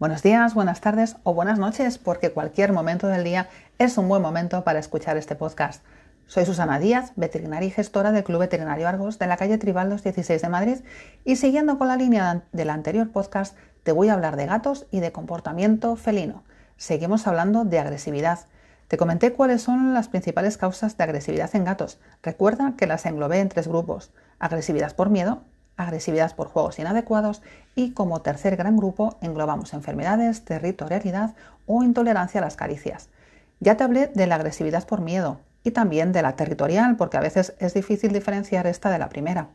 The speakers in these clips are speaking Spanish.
Buenos días, buenas tardes o buenas noches, porque cualquier momento del día es un buen momento para escuchar este podcast. Soy Susana Díaz, veterinaria y gestora del Club Veterinario Argos de la calle Tribaldos 16 de Madrid y siguiendo con la línea del anterior podcast te voy a hablar de gatos y de comportamiento felino. Seguimos hablando de agresividad. Te comenté cuáles son las principales causas de agresividad en gatos. Recuerda que las englobé en tres grupos. Agresividad por miedo, agresividad por juegos inadecuados y como tercer gran grupo englobamos enfermedades, territorialidad o intolerancia a las caricias. Ya te hablé de la agresividad por miedo y también de la territorial porque a veces es difícil diferenciar esta de la primera.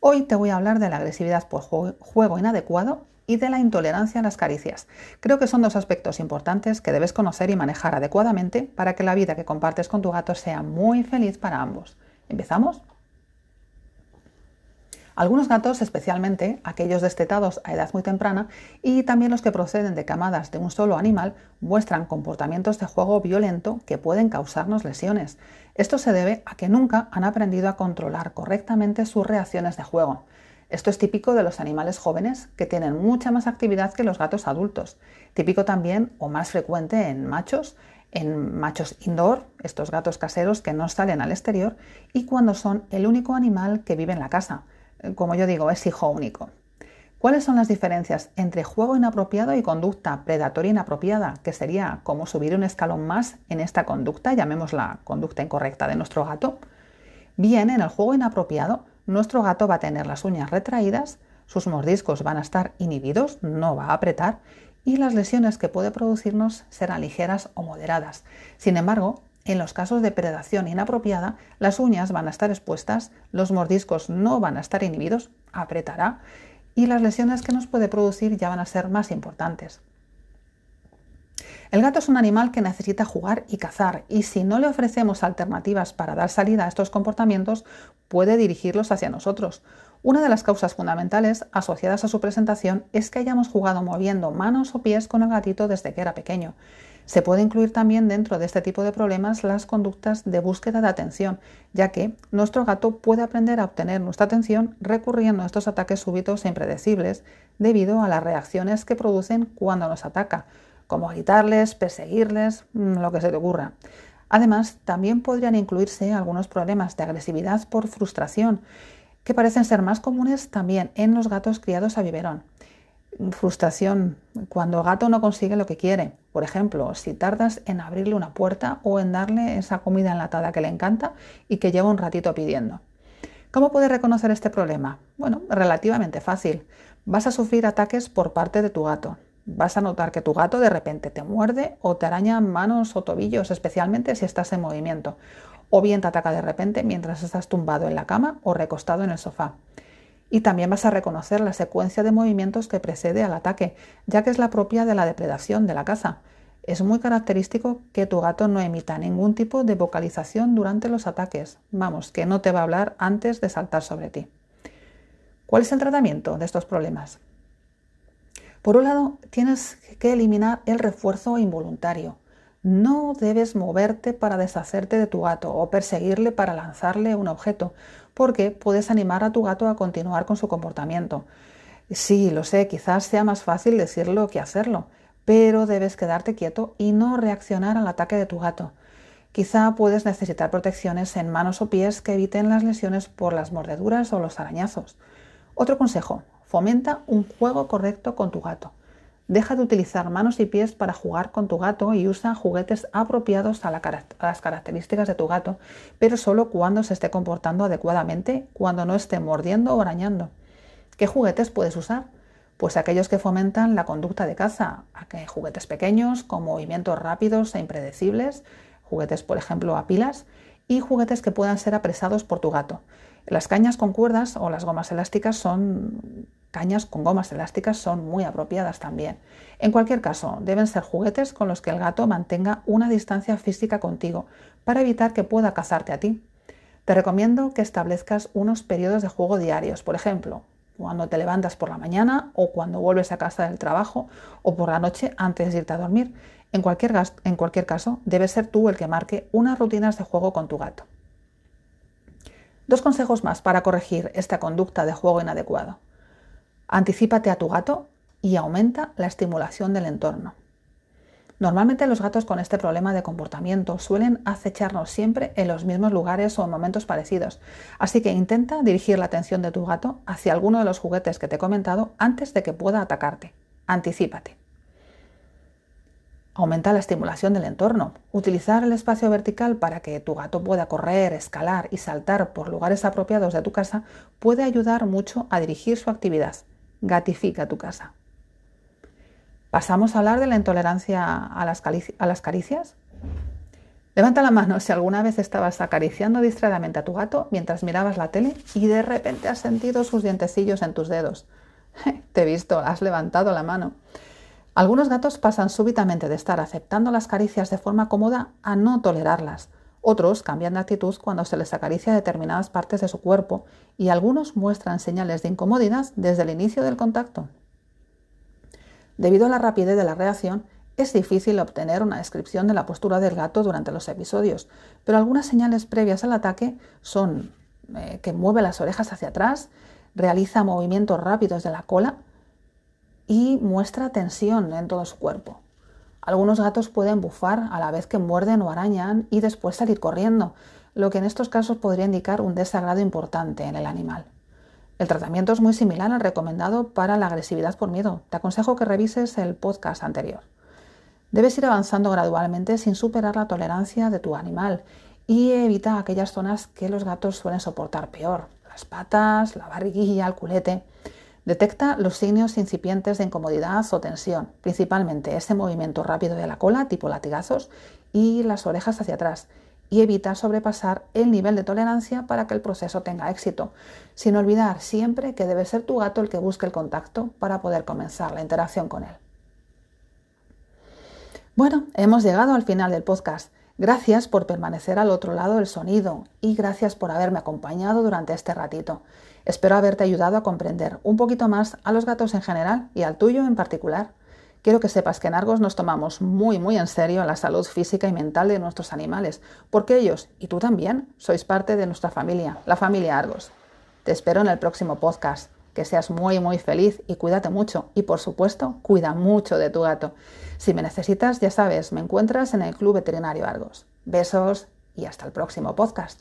Hoy te voy a hablar de la agresividad por juego inadecuado y de la intolerancia a las caricias. Creo que son dos aspectos importantes que debes conocer y manejar adecuadamente para que la vida que compartes con tu gato sea muy feliz para ambos. ¿Empezamos? Algunos gatos, especialmente aquellos destetados a edad muy temprana y también los que proceden de camadas de un solo animal, muestran comportamientos de juego violento que pueden causarnos lesiones. Esto se debe a que nunca han aprendido a controlar correctamente sus reacciones de juego. Esto es típico de los animales jóvenes que tienen mucha más actividad que los gatos adultos. Típico también o más frecuente en machos, en machos indoor, estos gatos caseros que no salen al exterior, y cuando son el único animal que vive en la casa como yo digo, es hijo único. ¿Cuáles son las diferencias entre juego inapropiado y conducta predatoria inapropiada, que sería como subir un escalón más en esta conducta, llamémosla conducta incorrecta de nuestro gato? Bien, en el juego inapropiado, nuestro gato va a tener las uñas retraídas, sus mordiscos van a estar inhibidos, no va a apretar, y las lesiones que puede producirnos serán ligeras o moderadas. Sin embargo, en los casos de predación inapropiada, las uñas van a estar expuestas, los mordiscos no van a estar inhibidos, apretará, y las lesiones que nos puede producir ya van a ser más importantes. El gato es un animal que necesita jugar y cazar, y si no le ofrecemos alternativas para dar salida a estos comportamientos, puede dirigirlos hacia nosotros. Una de las causas fundamentales asociadas a su presentación es que hayamos jugado moviendo manos o pies con el gatito desde que era pequeño. Se puede incluir también dentro de este tipo de problemas las conductas de búsqueda de atención, ya que nuestro gato puede aprender a obtener nuestra atención recurriendo a estos ataques súbitos e impredecibles debido a las reacciones que producen cuando nos ataca, como gritarles, perseguirles, mm, lo que se te ocurra. Además, también podrían incluirse algunos problemas de agresividad por frustración, que parecen ser más comunes también en los gatos criados a biberón frustración cuando el gato no consigue lo que quiere. Por ejemplo, si tardas en abrirle una puerta o en darle esa comida enlatada que le encanta y que lleva un ratito pidiendo. ¿Cómo puedes reconocer este problema? Bueno, relativamente fácil. Vas a sufrir ataques por parte de tu gato. Vas a notar que tu gato de repente te muerde o te araña manos o tobillos, especialmente si estás en movimiento. O bien te ataca de repente mientras estás tumbado en la cama o recostado en el sofá. Y también vas a reconocer la secuencia de movimientos que precede al ataque, ya que es la propia de la depredación de la caza. Es muy característico que tu gato no emita ningún tipo de vocalización durante los ataques. Vamos, que no te va a hablar antes de saltar sobre ti. ¿Cuál es el tratamiento de estos problemas? Por un lado, tienes que eliminar el refuerzo involuntario. No debes moverte para deshacerte de tu gato o perseguirle para lanzarle un objeto, porque puedes animar a tu gato a continuar con su comportamiento. Sí, lo sé, quizás sea más fácil decirlo que hacerlo, pero debes quedarte quieto y no reaccionar al ataque de tu gato. Quizá puedes necesitar protecciones en manos o pies que eviten las lesiones por las mordeduras o los arañazos. Otro consejo, fomenta un juego correcto con tu gato. Deja de utilizar manos y pies para jugar con tu gato y usa juguetes apropiados a, las características de tu gato, pero solo cuando se esté comportando adecuadamente, cuando no esté mordiendo o arañando. ¿Qué juguetes puedes usar? Pues aquellos que fomentan la conducta de caza, juguetes pequeños con movimientos rápidos e impredecibles, juguetes por ejemplo a pilas, y juguetes que puedan ser apresados por tu gato. Las cañas con cuerdas o las gomas elásticas son cañas con gomas elásticas son muy apropiadas también. En cualquier caso, deben ser juguetes con los que el gato mantenga una distancia física contigo para evitar que pueda cazarte a ti. Te recomiendo que establezcas unos periodos de juego diarios, por ejemplo, cuando te levantas por la mañana o cuando vuelves a casa del trabajo o por la noche antes de irte a dormir. En cualquier, en cualquier caso, debes ser tú el que marque unas rutinas de juego con tu gato. Dos consejos más para corregir esta conducta de juego inadecuado. Anticípate a tu gato y aumenta la estimulación del entorno. Normalmente los gatos con este problema de comportamiento suelen acecharnos siempre en los mismos lugares o en momentos parecidos, así que intenta dirigir la atención de tu gato hacia alguno de los juguetes que te he comentado antes de que pueda atacarte. Anticípate. Aumenta la estimulación del entorno. Utilizar el espacio vertical para que tu gato pueda correr, escalar y saltar por lugares apropiados de tu casa puede ayudar mucho a dirigir su actividad. Gatifica tu casa. ¿Pasamos a hablar de la intolerancia a las, caricias? Levanta la mano si alguna vez estabas acariciando distraídamente a tu gato mientras mirabas la tele y de repente has sentido sus dientecillos en tus dedos. Te he visto, has levantado la mano. Algunos gatos pasan súbitamente de estar aceptando las caricias de forma cómoda a no tolerarlas. Otros cambian de actitud cuando se les acaricia determinadas partes de su cuerpo y algunos muestran señales de incomodidad desde el inicio del contacto. Debido a la rapidez de la reacción, es difícil obtener una descripción de la postura del gato durante los episodios, pero algunas señales previas al ataque son eh, que mueve las orejas hacia atrás, realiza movimientos rápidos de la cola y muestra tensión en todo su cuerpo. Algunos gatos pueden bufar a la vez que muerden o arañan y después salir corriendo, lo que en estos casos podría indicar un desagrado importante en el animal. El tratamiento es muy similar al recomendado para la agresividad por miedo. Te aconsejo que revises el podcast anterior. Debes ir avanzando gradualmente sin superar la tolerancia de tu animal y evita aquellas zonas que los gatos suelen soportar peor, las patas, la barriguilla, el culete. Detecta los signos incipientes de incomodidad o tensión, principalmente ese movimiento rápido de la cola, tipo latigazos, y las orejas hacia atrás, y evita sobrepasar el nivel de tolerancia para que el proceso tenga éxito, sin olvidar siempre que debe ser tu gato el que busque el contacto para poder comenzar la interacción con él. Bueno, hemos llegado al final del podcast. Gracias por permanecer al otro lado del sonido y gracias por haberme acompañado durante este ratito. Espero haberte ayudado a comprender un poquito más a los gatos en general y al tuyo en particular. Quiero que sepas que en Argos nos tomamos muy, muy en serio la salud física y mental de nuestros animales, porque ellos, y tú también, sois parte de nuestra familia, la familia Argos. Te espero en el próximo podcast. Que seas muy, muy feliz y cuídate mucho. Y por supuesto, cuida mucho de tu gato. Si me necesitas, ya sabes, me encuentras en el Club Veterinario Argos. Besos y hasta el próximo podcast.